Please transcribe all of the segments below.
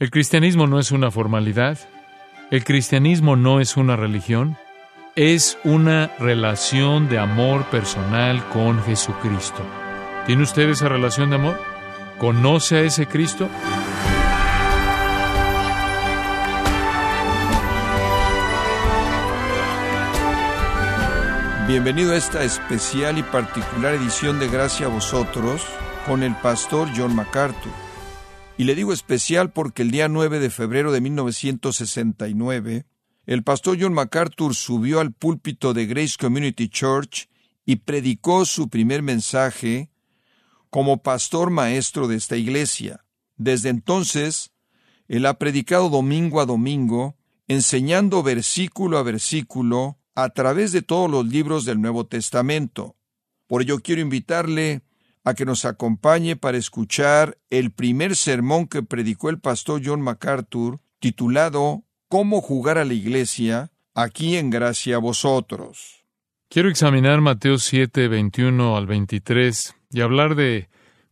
El cristianismo no es una formalidad, el cristianismo no es una religión, es una relación de amor personal con Jesucristo. ¿Tiene usted esa relación de amor? ¿Conoce a ese Cristo? Bienvenido a esta especial y particular edición de Gracia a vosotros con el pastor John MacArthur. Y le digo especial porque el día 9 de febrero de 1969, el pastor John MacArthur subió al púlpito de Grace Community Church y predicó su primer mensaje como pastor maestro de esta iglesia. Desde entonces, él ha predicado domingo a domingo, enseñando versículo a versículo a través de todos los libros del Nuevo Testamento. Por ello quiero invitarle a que nos acompañe para escuchar el primer sermón que predicó el pastor John MacArthur, titulado Cómo jugar a la iglesia, aquí en gracia a vosotros. Quiero examinar Mateo 7, 21 al 23 y hablar de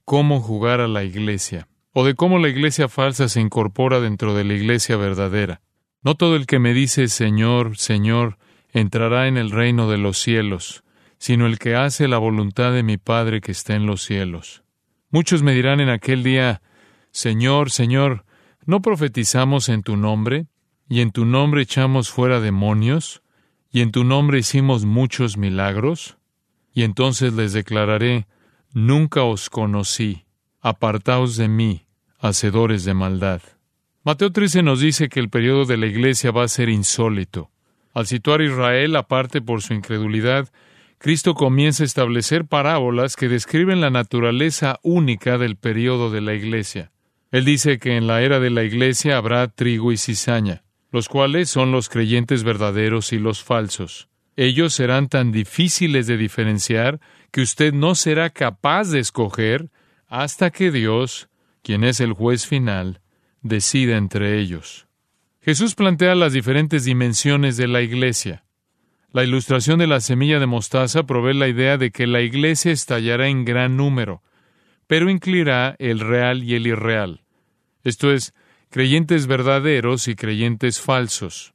cómo jugar a la iglesia, o de cómo la iglesia falsa se incorpora dentro de la iglesia verdadera. No todo el que me dice Señor, Señor, entrará en el reino de los cielos, sino el que hace la voluntad de mi Padre que está en los cielos. Muchos me dirán en aquel día, Señor, Señor, ¿no profetizamos en tu nombre? ¿Y en tu nombre echamos fuera demonios? ¿Y en tu nombre hicimos muchos milagros? Y entonces les declararé, Nunca os conocí, apartaos de mí, hacedores de maldad. Mateo 13 nos dice que el periodo de la iglesia va a ser insólito. Al situar a Israel aparte por su incredulidad, Cristo comienza a establecer parábolas que describen la naturaleza única del periodo de la iglesia. Él dice que en la era de la iglesia habrá trigo y cizaña, los cuales son los creyentes verdaderos y los falsos. Ellos serán tan difíciles de diferenciar que usted no será capaz de escoger hasta que Dios, quien es el juez final, decida entre ellos. Jesús plantea las diferentes dimensiones de la iglesia. La ilustración de la semilla de mostaza provee la idea de que la iglesia estallará en gran número, pero incluirá el real y el irreal. Esto es, creyentes verdaderos y creyentes falsos.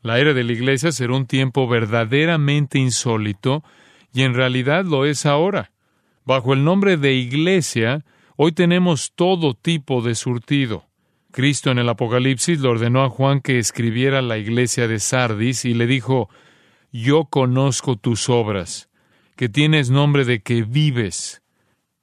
La era de la iglesia será un tiempo verdaderamente insólito, y en realidad lo es ahora. Bajo el nombre de iglesia, hoy tenemos todo tipo de surtido. Cristo en el Apocalipsis le ordenó a Juan que escribiera la iglesia de Sardis y le dijo, Yo conozco tus obras, que tienes nombre de que vives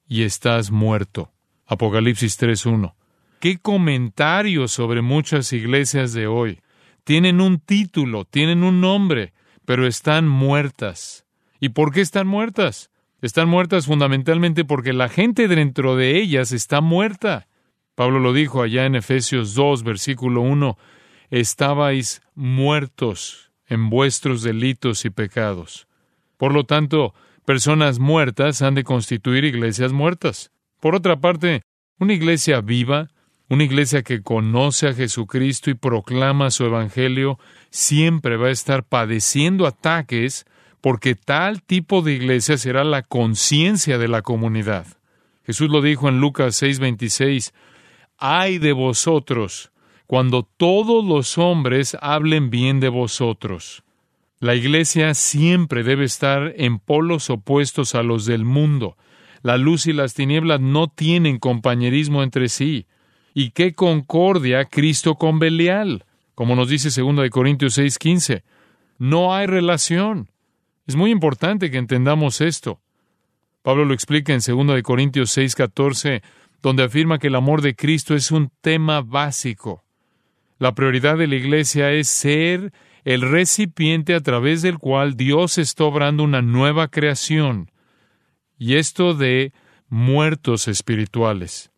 y estás muerto. Apocalipsis 3.1. ¿Qué comentarios sobre muchas iglesias de hoy? Tienen un título, tienen un nombre, pero están muertas. ¿Y por qué están muertas? Están muertas fundamentalmente porque la gente dentro de ellas está muerta. Pablo lo dijo allá en Efesios 2, versículo 1, estabais muertos en vuestros delitos y pecados. Por lo tanto, personas muertas han de constituir iglesias muertas. Por otra parte, una iglesia viva, una iglesia que conoce a Jesucristo y proclama su Evangelio, siempre va a estar padeciendo ataques porque tal tipo de iglesia será la conciencia de la comunidad. Jesús lo dijo en Lucas 6:26, ay de vosotros cuando todos los hombres hablen bien de vosotros. La Iglesia siempre debe estar en polos opuestos a los del mundo. La luz y las tinieblas no tienen compañerismo entre sí. ¿Y qué concordia Cristo con Belial? Como nos dice 2 Corintios 6:15. No hay relación. Es muy importante que entendamos esto. Pablo lo explica en 2 Corintios 6:14 donde afirma que el amor de Cristo es un tema básico. La prioridad de la Iglesia es ser el recipiente a través del cual Dios está obrando una nueva creación, y esto de muertos espirituales.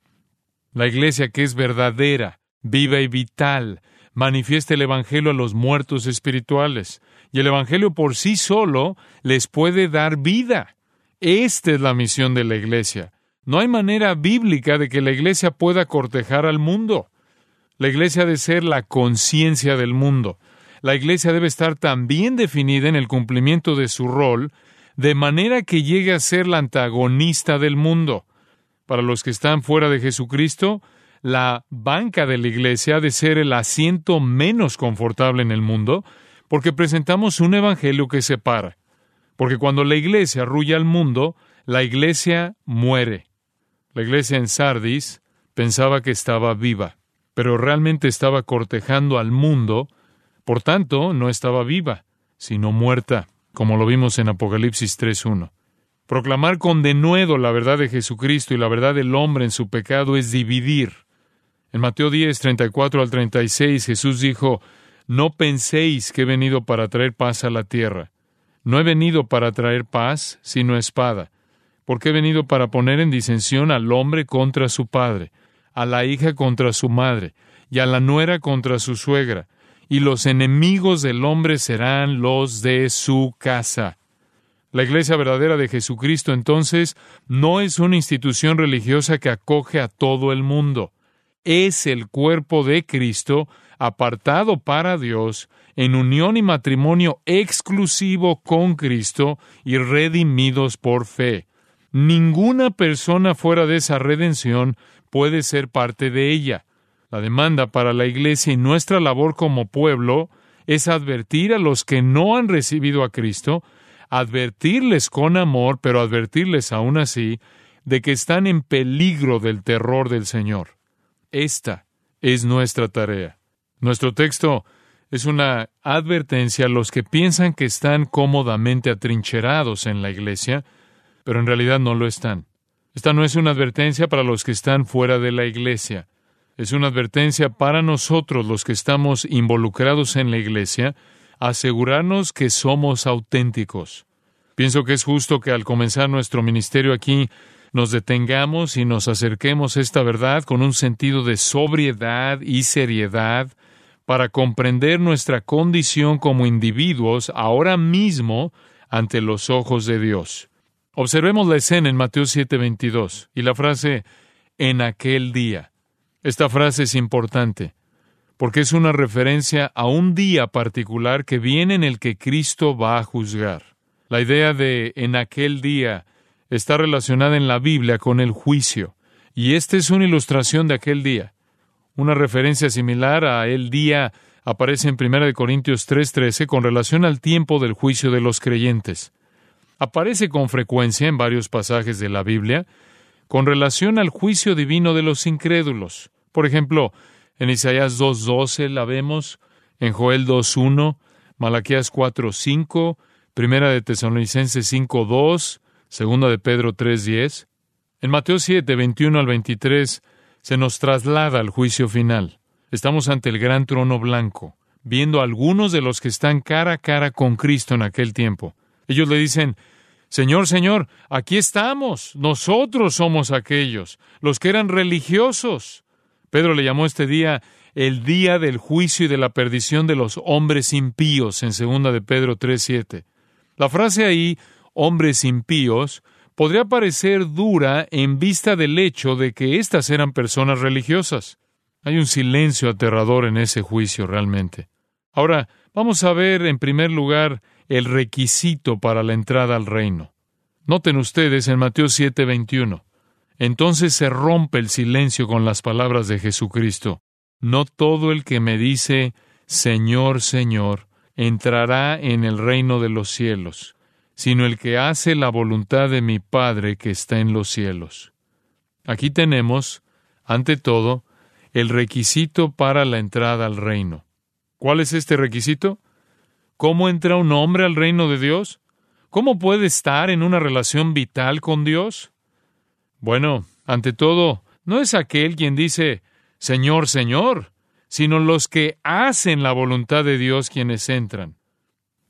La Iglesia que es verdadera, viva y vital, manifiesta el Evangelio a los muertos espirituales, y el Evangelio por sí solo les puede dar vida. Esta es la misión de la Iglesia. No hay manera bíblica de que la iglesia pueda cortejar al mundo. La iglesia debe ser la conciencia del mundo. La iglesia debe estar también definida en el cumplimiento de su rol, de manera que llegue a ser la antagonista del mundo. Para los que están fuera de Jesucristo, la banca de la iglesia ha de ser el asiento menos confortable en el mundo, porque presentamos un evangelio que separa. Porque cuando la iglesia arrulla al mundo, la iglesia muere. La iglesia en Sardis pensaba que estaba viva, pero realmente estaba cortejando al mundo, por tanto no estaba viva, sino muerta, como lo vimos en Apocalipsis 3.1. Proclamar con denuedo la verdad de Jesucristo y la verdad del hombre en su pecado es dividir. En Mateo 10, 34 al 36, Jesús dijo, No penséis que he venido para traer paz a la tierra. No he venido para traer paz, sino espada, porque he venido para poner en disensión al hombre contra su padre, a la hija contra su madre, y a la nuera contra su suegra, y los enemigos del hombre serán los de su casa. La Iglesia verdadera de Jesucristo entonces no es una institución religiosa que acoge a todo el mundo. Es el cuerpo de Cristo apartado para Dios en unión y matrimonio exclusivo con Cristo y redimidos por fe. Ninguna persona fuera de esa redención puede ser parte de ella. La demanda para la Iglesia y nuestra labor como pueblo es advertir a los que no han recibido a Cristo advertirles con amor, pero advertirles aún así, de que están en peligro del terror del Señor. Esta es nuestra tarea. Nuestro texto es una advertencia a los que piensan que están cómodamente atrincherados en la iglesia, pero en realidad no lo están. Esta no es una advertencia para los que están fuera de la iglesia. Es una advertencia para nosotros los que estamos involucrados en la iglesia, asegurarnos que somos auténticos. Pienso que es justo que al comenzar nuestro ministerio aquí nos detengamos y nos acerquemos a esta verdad con un sentido de sobriedad y seriedad para comprender nuestra condición como individuos ahora mismo ante los ojos de Dios. Observemos la escena en Mateo 7:22 y la frase en aquel día. Esta frase es importante porque es una referencia a un día particular que viene en el que Cristo va a juzgar. La idea de en aquel día está relacionada en la Biblia con el juicio, y esta es una ilustración de aquel día. Una referencia similar a el día aparece en 1 Corintios 3:13 con relación al tiempo del juicio de los creyentes. Aparece con frecuencia en varios pasajes de la Biblia con relación al juicio divino de los incrédulos. Por ejemplo, en Isaías 2.12 la vemos, en Joel 2.1, Malaquías 4.5, Primera de Tesalonicenses 5.2, Segunda de Pedro 3.10. En Mateo 7, 21 al 23, se nos traslada al juicio final. Estamos ante el gran trono blanco, viendo a algunos de los que están cara a cara con Cristo en aquel tiempo. Ellos le dicen, Señor, Señor, aquí estamos, nosotros somos aquellos, los que eran religiosos. Pedro le llamó este día el día del juicio y de la perdición de los hombres impíos en segunda de Pedro 3:7. La frase ahí, hombres impíos, podría parecer dura en vista del hecho de que éstas eran personas religiosas. Hay un silencio aterrador en ese juicio realmente. Ahora, vamos a ver en primer lugar el requisito para la entrada al reino. Noten ustedes en Mateo 7:21. Entonces se rompe el silencio con las palabras de Jesucristo. No todo el que me dice, Señor, Señor, entrará en el reino de los cielos, sino el que hace la voluntad de mi Padre que está en los cielos. Aquí tenemos, ante todo, el requisito para la entrada al reino. ¿Cuál es este requisito? ¿Cómo entra un hombre al reino de Dios? ¿Cómo puede estar en una relación vital con Dios? Bueno, ante todo, no es aquel quien dice, Señor, Señor, sino los que hacen la voluntad de Dios quienes entran.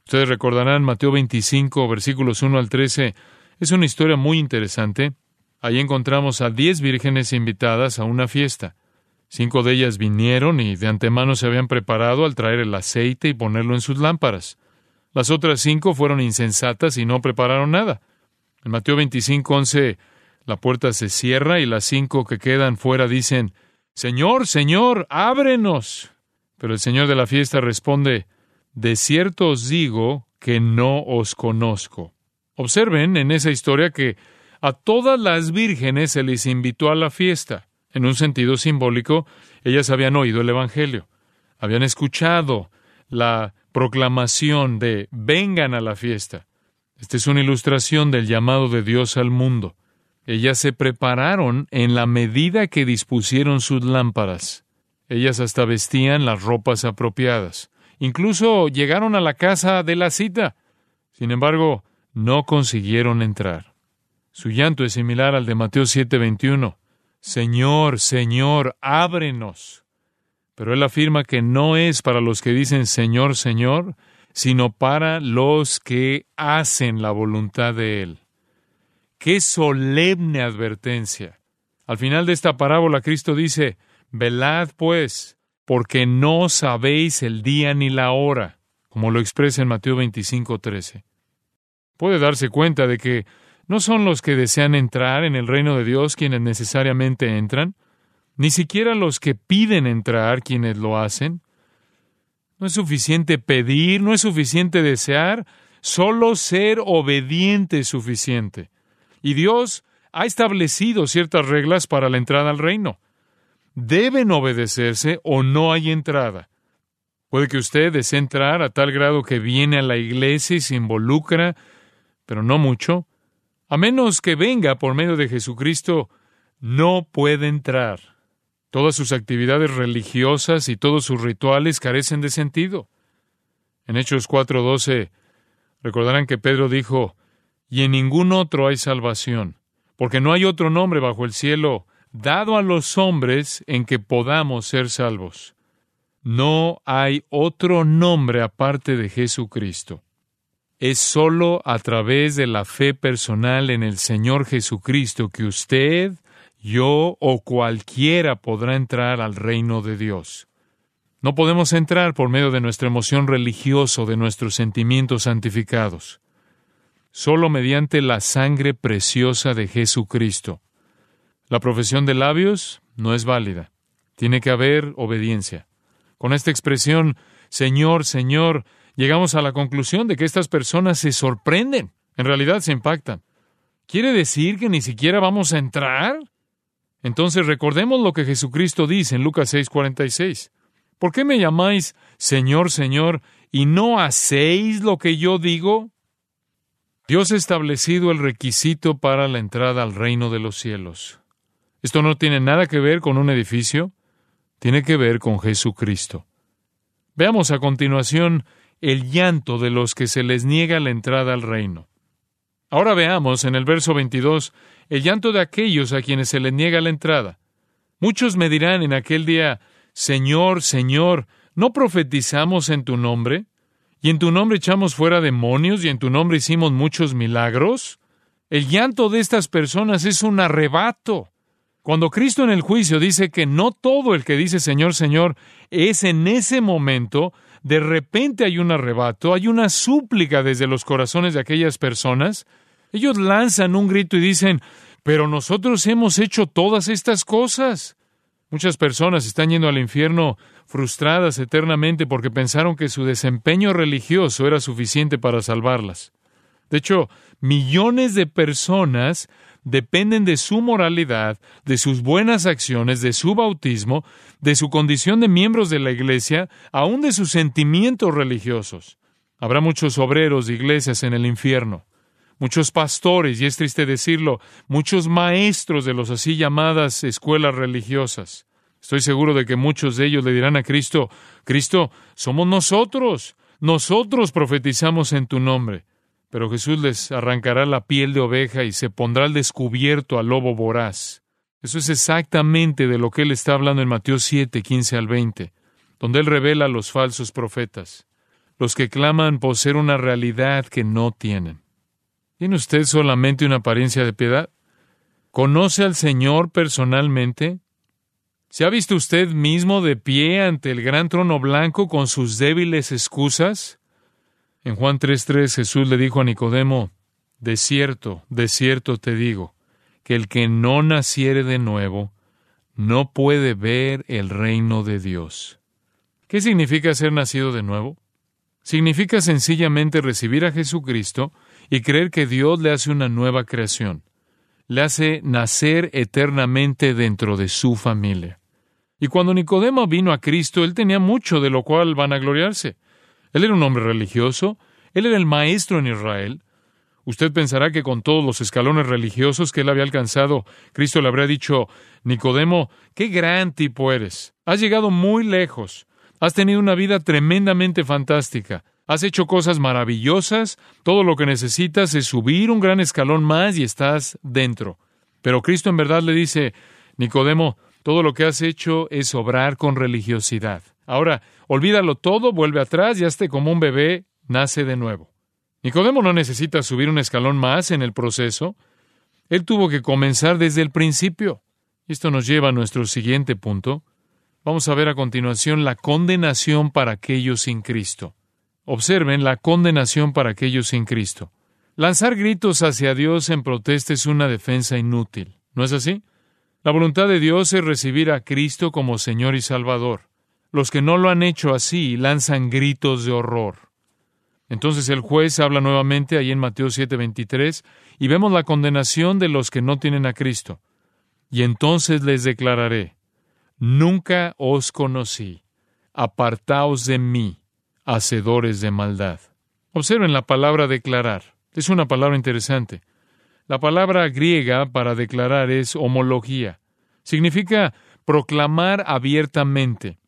Ustedes recordarán Mateo 25, versículos 1 al 13, es una historia muy interesante. Ahí encontramos a diez vírgenes invitadas a una fiesta. Cinco de ellas vinieron y de antemano se habían preparado al traer el aceite y ponerlo en sus lámparas. Las otras cinco fueron insensatas y no prepararon nada. En Mateo 25, 11 la puerta se cierra y las cinco que quedan fuera dicen, Señor, Señor, ábrenos. Pero el Señor de la fiesta responde, De cierto os digo que no os conozco. Observen en esa historia que a todas las vírgenes se les invitó a la fiesta. En un sentido simbólico, ellas habían oído el Evangelio, habían escuchado la proclamación de vengan a la fiesta. Esta es una ilustración del llamado de Dios al mundo. Ellas se prepararon en la medida que dispusieron sus lámparas. Ellas hasta vestían las ropas apropiadas. Incluso llegaron a la casa de la cita. Sin embargo, no consiguieron entrar. Su llanto es similar al de Mateo 7:21. Señor, Señor, ábrenos. Pero él afirma que no es para los que dicen Señor, Señor, sino para los que hacen la voluntad de Él. Qué solemne advertencia. Al final de esta parábola Cristo dice, Velad pues, porque no sabéis el día ni la hora, como lo expresa en Mateo 25, 13. Puede darse cuenta de que no son los que desean entrar en el reino de Dios quienes necesariamente entran, ni siquiera los que piden entrar quienes lo hacen. No es suficiente pedir, no es suficiente desear, solo ser obediente es suficiente. Y Dios ha establecido ciertas reglas para la entrada al reino. Deben obedecerse o no hay entrada. Puede que usted desee entrar a tal grado que viene a la iglesia y se involucra, pero no mucho. A menos que venga por medio de Jesucristo, no puede entrar. Todas sus actividades religiosas y todos sus rituales carecen de sentido. En Hechos 4:12 recordarán que Pedro dijo, y en ningún otro hay salvación, porque no hay otro nombre bajo el cielo dado a los hombres en que podamos ser salvos. No hay otro nombre aparte de Jesucristo es sólo a través de la fe personal en el Señor Jesucristo que usted, yo o cualquiera podrá entrar al reino de Dios. No podemos entrar por medio de nuestra emoción religiosa o de nuestros sentimientos santificados. Solo mediante la sangre preciosa de Jesucristo. La profesión de labios no es válida. Tiene que haber obediencia. Con esta expresión, Señor, Señor, llegamos a la conclusión de que estas personas se sorprenden, en realidad se impactan. ¿Quiere decir que ni siquiera vamos a entrar? Entonces recordemos lo que Jesucristo dice en Lucas 6:46. ¿Por qué me llamáis Señor, Señor, y no hacéis lo que yo digo? Dios ha establecido el requisito para la entrada al reino de los cielos. Esto no tiene nada que ver con un edificio, tiene que ver con Jesucristo. Veamos a continuación el llanto de los que se les niega la entrada al reino. Ahora veamos en el verso 22 el llanto de aquellos a quienes se les niega la entrada. Muchos me dirán en aquel día, Señor, Señor, ¿no profetizamos en tu nombre? ¿Y en tu nombre echamos fuera demonios y en tu nombre hicimos muchos milagros? El llanto de estas personas es un arrebato. Cuando Cristo en el juicio dice que no todo el que dice Señor, Señor es en ese momento de repente hay un arrebato, hay una súplica desde los corazones de aquellas personas, ellos lanzan un grito y dicen, pero nosotros hemos hecho todas estas cosas. Muchas personas están yendo al infierno frustradas eternamente porque pensaron que su desempeño religioso era suficiente para salvarlas. De hecho, millones de personas dependen de su moralidad, de sus buenas acciones, de su bautismo, de su condición de miembros de la iglesia, aun de sus sentimientos religiosos. Habrá muchos obreros de iglesias en el infierno, muchos pastores, y es triste decirlo, muchos maestros de los así llamadas escuelas religiosas. Estoy seguro de que muchos de ellos le dirán a Cristo, Cristo, somos nosotros, nosotros profetizamos en tu nombre. Pero Jesús les arrancará la piel de oveja y se pondrá al descubierto al lobo voraz. Eso es exactamente de lo que él está hablando en Mateo 7, 15 al 20, donde él revela a los falsos profetas, los que claman poseer una realidad que no tienen. ¿Tiene usted solamente una apariencia de piedad? ¿Conoce al Señor personalmente? ¿Se ha visto usted mismo de pie ante el gran trono blanco con sus débiles excusas? En Juan 3:3 Jesús le dijo a Nicodemo, De cierto, de cierto te digo, que el que no naciere de nuevo, no puede ver el reino de Dios. ¿Qué significa ser nacido de nuevo? Significa sencillamente recibir a Jesucristo y creer que Dios le hace una nueva creación. le hace nacer eternamente dentro de su familia. Y cuando Nicodemo vino a Cristo, él tenía mucho de lo cual van a gloriarse. Él era un hombre religioso, él era el maestro en Israel. Usted pensará que con todos los escalones religiosos que él había alcanzado, Cristo le habría dicho, Nicodemo, qué gran tipo eres. Has llegado muy lejos. Has tenido una vida tremendamente fantástica. Has hecho cosas maravillosas. Todo lo que necesitas es subir un gran escalón más y estás dentro. Pero Cristo en verdad le dice, Nicodemo, todo lo que has hecho es obrar con religiosidad. Ahora, olvídalo todo, vuelve atrás y hazte como un bebé, nace de nuevo. Nicodemo no necesita subir un escalón más en el proceso. Él tuvo que comenzar desde el principio. Esto nos lleva a nuestro siguiente punto. Vamos a ver a continuación la condenación para aquellos sin Cristo. Observen la condenación para aquellos sin Cristo. Lanzar gritos hacia Dios en protesta es una defensa inútil. ¿No es así? La voluntad de Dios es recibir a Cristo como Señor y Salvador. Los que no lo han hecho así lanzan gritos de horror. Entonces el juez habla nuevamente ahí en Mateo 7:23 y vemos la condenación de los que no tienen a Cristo. Y entonces les declararé, Nunca os conocí. Apartaos de mí, hacedores de maldad. Observen la palabra declarar. Es una palabra interesante. La palabra griega para declarar es homología. Significa proclamar abiertamente.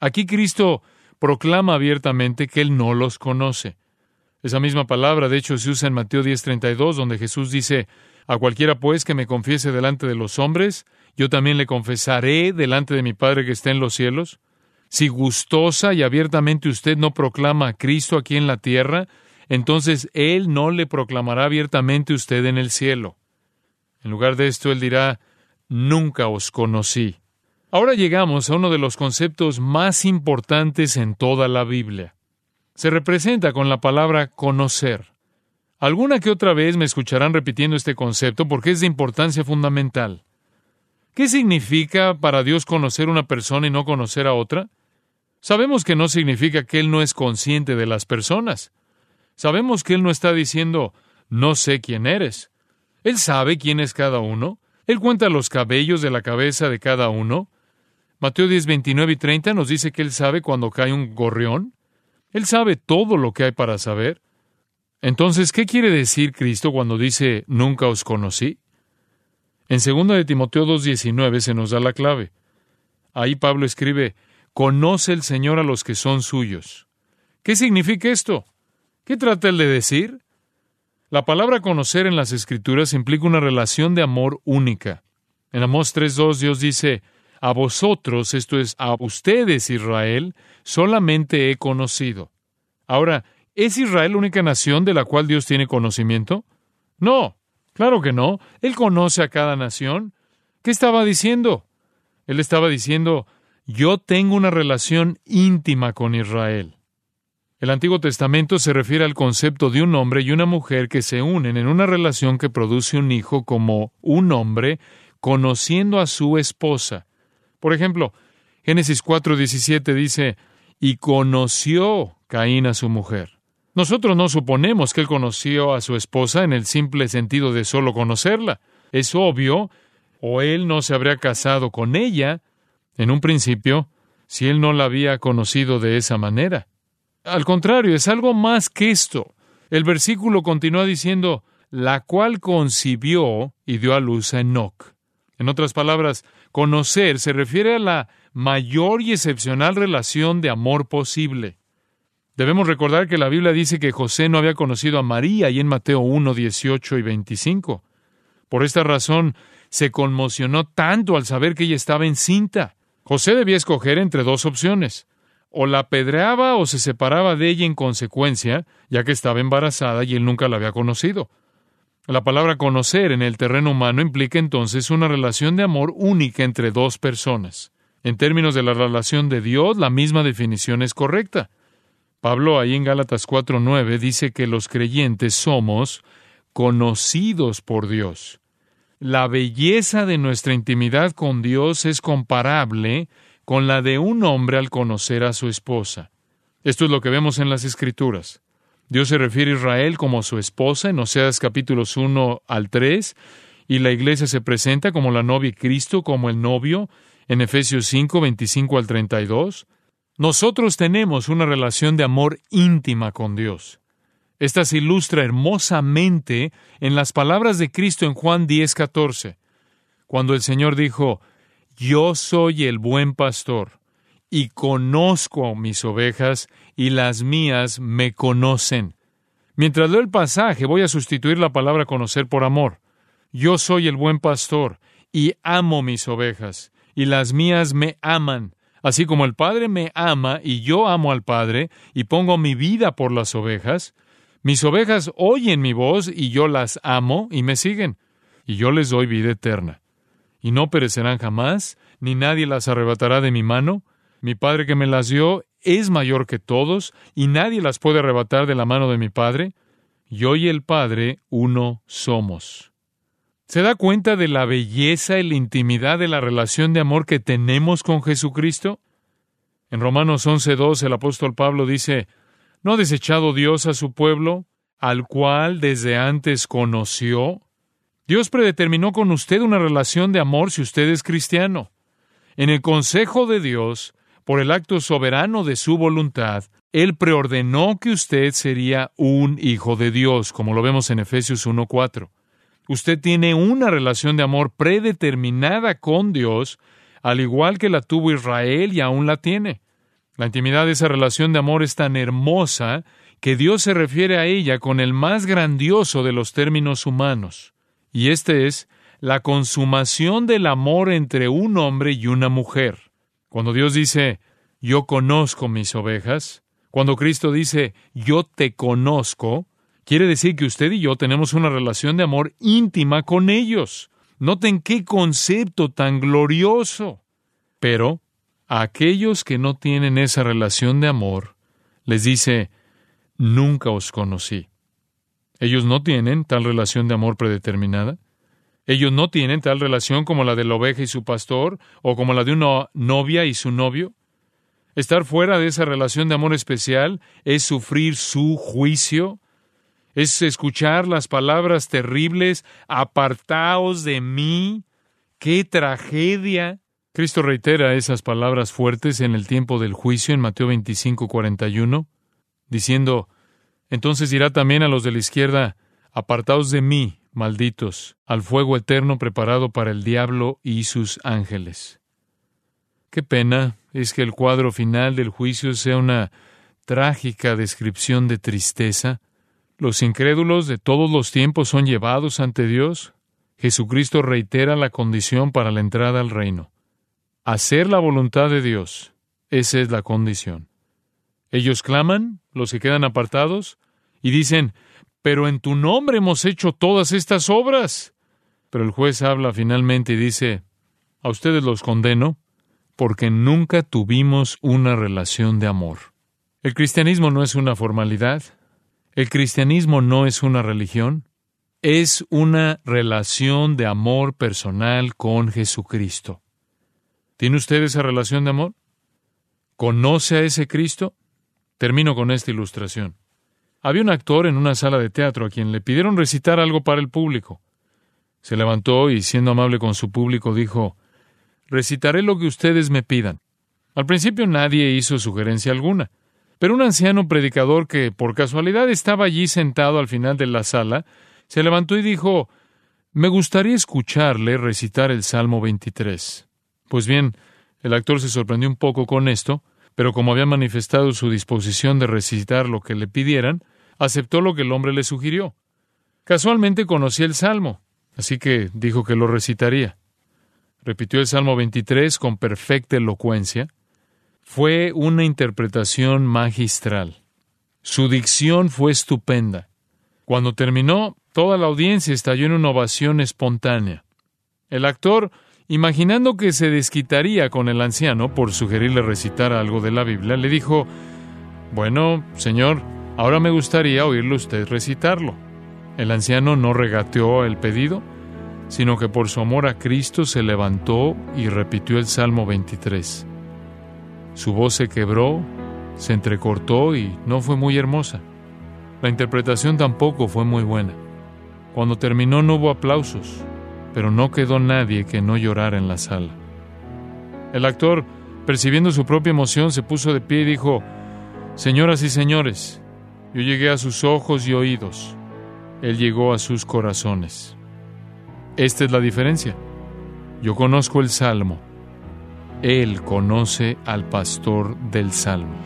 Aquí Cristo proclama abiertamente que Él no los conoce. Esa misma palabra, de hecho, se usa en Mateo 10:32, donde Jesús dice, A cualquiera pues que me confiese delante de los hombres, yo también le confesaré delante de mi Padre que está en los cielos. Si gustosa y abiertamente usted no proclama a Cristo aquí en la tierra, entonces Él no le proclamará abiertamente usted en el cielo. En lugar de esto, Él dirá, nunca os conocí. Ahora llegamos a uno de los conceptos más importantes en toda la Biblia. Se representa con la palabra conocer. Alguna que otra vez me escucharán repitiendo este concepto porque es de importancia fundamental. ¿Qué significa para Dios conocer una persona y no conocer a otra? Sabemos que no significa que Él no es consciente de las personas. Sabemos que Él no está diciendo, no sé quién eres. Él sabe quién es cada uno. Él cuenta los cabellos de la cabeza de cada uno. Mateo 10, 29 y 30 nos dice que Él sabe cuando cae un gorrión. Él sabe todo lo que hay para saber. Entonces, ¿qué quiere decir Cristo cuando dice, nunca os conocí? En 2 de Timoteo 2.19 se nos da la clave. Ahí Pablo escribe, conoce el Señor a los que son suyos. ¿Qué significa esto? ¿Qué trata él de decir? La palabra conocer en las Escrituras implica una relación de amor única. En Amós 3.2 Dios dice, a vosotros, esto es, a ustedes Israel, solamente he conocido. Ahora, ¿es Israel la única nación de la cual Dios tiene conocimiento? No, Claro que no. Él conoce a cada nación. ¿Qué estaba diciendo? Él estaba diciendo, yo tengo una relación íntima con Israel. El Antiguo Testamento se refiere al concepto de un hombre y una mujer que se unen en una relación que produce un hijo como un hombre conociendo a su esposa. Por ejemplo, Génesis 4:17 dice, y conoció Caín a su mujer. Nosotros no suponemos que él conoció a su esposa en el simple sentido de solo conocerla. Es obvio, o él no se habría casado con ella en un principio si él no la había conocido de esa manera. Al contrario, es algo más que esto. El versículo continúa diciendo, la cual concibió y dio a luz a Enoch. En otras palabras, conocer se refiere a la mayor y excepcional relación de amor posible. Debemos recordar que la Biblia dice que José no había conocido a María y en Mateo 1, 18 y 25. Por esta razón se conmocionó tanto al saber que ella estaba encinta. José debía escoger entre dos opciones. O la apedreaba o se separaba de ella en consecuencia, ya que estaba embarazada y él nunca la había conocido. La palabra conocer en el terreno humano implica entonces una relación de amor única entre dos personas. En términos de la relación de Dios, la misma definición es correcta. Pablo ahí en Gálatas 4:9 dice que los creyentes somos conocidos por Dios. La belleza de nuestra intimidad con Dios es comparable con la de un hombre al conocer a su esposa. Esto es lo que vemos en las Escrituras. Dios se refiere a Israel como su esposa en Oseas capítulos 1 al 3, y la iglesia se presenta como la novia y Cristo como el novio en Efesios 5, 25 al 32, nosotros tenemos una relación de amor íntima con Dios. Esta se ilustra hermosamente en las palabras de Cristo en Juan 10, 14, cuando el Señor dijo, Yo soy el buen pastor, y conozco mis ovejas, y las mías me conocen. Mientras leo el pasaje, voy a sustituir la palabra conocer por amor. Yo soy el buen pastor, y amo mis ovejas, y las mías me aman, así como el Padre me ama y yo amo al Padre, y pongo mi vida por las ovejas, mis ovejas oyen mi voz y yo las amo y me siguen, y yo les doy vida eterna. Y no perecerán jamás, ni nadie las arrebatará de mi mano. Mi Padre que me las dio es mayor que todos, y nadie las puede arrebatar de la mano de mi Padre. Yo y el Padre uno somos. ¿Se da cuenta de la belleza y la intimidad de la relación de amor que tenemos con Jesucristo? En Romanos 11.2 el apóstol Pablo dice, ¿No ha desechado Dios a su pueblo, al cual desde antes conoció? Dios predeterminó con usted una relación de amor si usted es cristiano. En el consejo de Dios, por el acto soberano de su voluntad, Él preordenó que usted sería un hijo de Dios, como lo vemos en Efesios 1.4. Usted tiene una relación de amor predeterminada con Dios, al igual que la tuvo Israel y aún la tiene. La intimidad de esa relación de amor es tan hermosa que Dios se refiere a ella con el más grandioso de los términos humanos, y este es la consumación del amor entre un hombre y una mujer. Cuando Dios dice, yo conozco mis ovejas, cuando Cristo dice, yo te conozco, quiere decir que usted y yo tenemos una relación de amor íntima con ellos. Noten qué concepto tan glorioso. Pero a aquellos que no tienen esa relación de amor, les dice, nunca os conocí. Ellos no tienen tal relación de amor predeterminada. Ellos no tienen tal relación como la de la oveja y su pastor, o como la de una novia y su novio. Estar fuera de esa relación de amor especial es sufrir su juicio, es escuchar las palabras terribles, apartaos de mí, qué tragedia. Cristo reitera esas palabras fuertes en el tiempo del juicio en Mateo 25, 41, diciendo, entonces dirá también a los de la izquierda, apartaos de mí, malditos, al fuego eterno preparado para el diablo y sus ángeles. Qué pena es que el cuadro final del juicio sea una trágica descripción de tristeza, los incrédulos de todos los tiempos son llevados ante Dios. Jesucristo reitera la condición para la entrada al reino. Hacer la voluntad de Dios. Esa es la condición. Ellos claman, los que quedan apartados, y dicen, pero en tu nombre hemos hecho todas estas obras. Pero el juez habla finalmente y dice, a ustedes los condeno, porque nunca tuvimos una relación de amor. El cristianismo no es una formalidad, el cristianismo no es una religión, es una relación de amor personal con Jesucristo. ¿Tiene usted esa relación de amor? ¿Conoce a ese Cristo? Termino con esta ilustración. Había un actor en una sala de teatro a quien le pidieron recitar algo para el público. Se levantó y, siendo amable con su público, dijo, Recitaré lo que ustedes me pidan. Al principio nadie hizo sugerencia alguna. Pero un anciano predicador que por casualidad estaba allí sentado al final de la sala, se levantó y dijo, Me gustaría escucharle recitar el Salmo 23. Pues bien, el actor se sorprendió un poco con esto, pero como había manifestado su disposición de recitar lo que le pidieran, aceptó lo que el hombre le sugirió. Casualmente conocía el Salmo, así que dijo que lo recitaría. Repitió el Salmo 23 con perfecta elocuencia, fue una interpretación magistral. Su dicción fue estupenda. Cuando terminó, toda la audiencia estalló en una ovación espontánea. El actor, imaginando que se desquitaría con el anciano por sugerirle recitar algo de la Biblia, le dijo, Bueno, señor, ahora me gustaría oírlo usted recitarlo. El anciano no regateó el pedido, sino que por su amor a Cristo se levantó y repitió el Salmo 23. Su voz se quebró, se entrecortó y no fue muy hermosa. La interpretación tampoco fue muy buena. Cuando terminó no hubo aplausos, pero no quedó nadie que no llorara en la sala. El actor, percibiendo su propia emoción, se puso de pie y dijo, Señoras y señores, yo llegué a sus ojos y oídos, él llegó a sus corazones. Esta es la diferencia. Yo conozco el Salmo, él conoce al pastor del Salmo.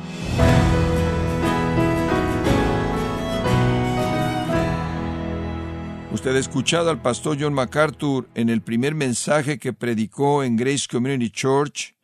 Usted ha escuchado al pastor John MacArthur en el primer mensaje que predicó en Grace Community Church,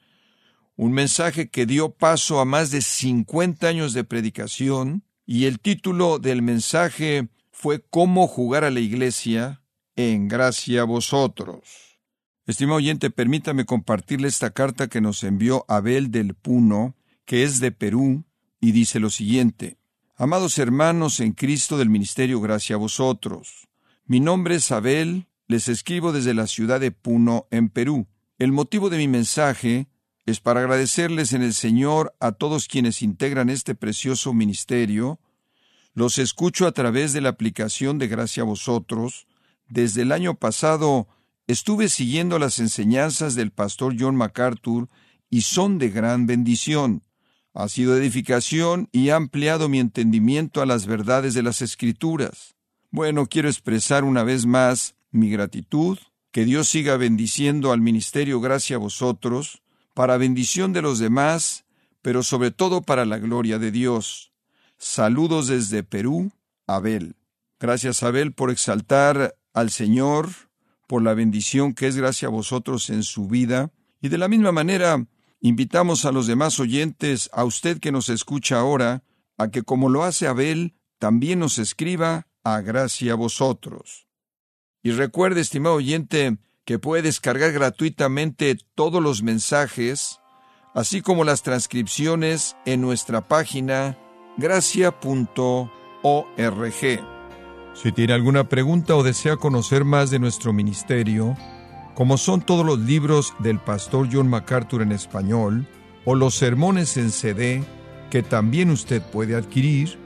un mensaje que dio paso a más de 50 años de predicación, y el título del mensaje fue Cómo jugar a la iglesia en gracia a vosotros. Estimado oyente, permítame compartirle esta carta que nos envió Abel del Puno, que es de Perú, y dice lo siguiente. Amados hermanos en Cristo del Ministerio Gracia a vosotros. Mi nombre es Abel, les escribo desde la ciudad de Puno, en Perú. El motivo de mi mensaje es para agradecerles en el Señor a todos quienes integran este precioso ministerio. Los escucho a través de la aplicación de Gracia a vosotros. Desde el año pasado estuve siguiendo las enseñanzas del pastor John MacArthur y son de gran bendición. Ha sido edificación y ha ampliado mi entendimiento a las verdades de las Escrituras. Bueno, quiero expresar una vez más mi gratitud, que Dios siga bendiciendo al ministerio gracia a vosotros, para bendición de los demás, pero sobre todo para la gloria de Dios. Saludos desde Perú, Abel. Gracias, Abel, por exaltar al Señor, por la bendición que es gracia a vosotros en su vida, y de la misma manera invitamos a los demás oyentes, a usted que nos escucha ahora, a que como lo hace Abel, también nos escriba a gracia a vosotros. Y recuerde, estimado oyente, que puede descargar gratuitamente todos los mensajes, así como las transcripciones en nuestra página gracia.org. Si tiene alguna pregunta o desea conocer más de nuestro ministerio, como son todos los libros del pastor John MacArthur en español, o los sermones en CD, que también usted puede adquirir,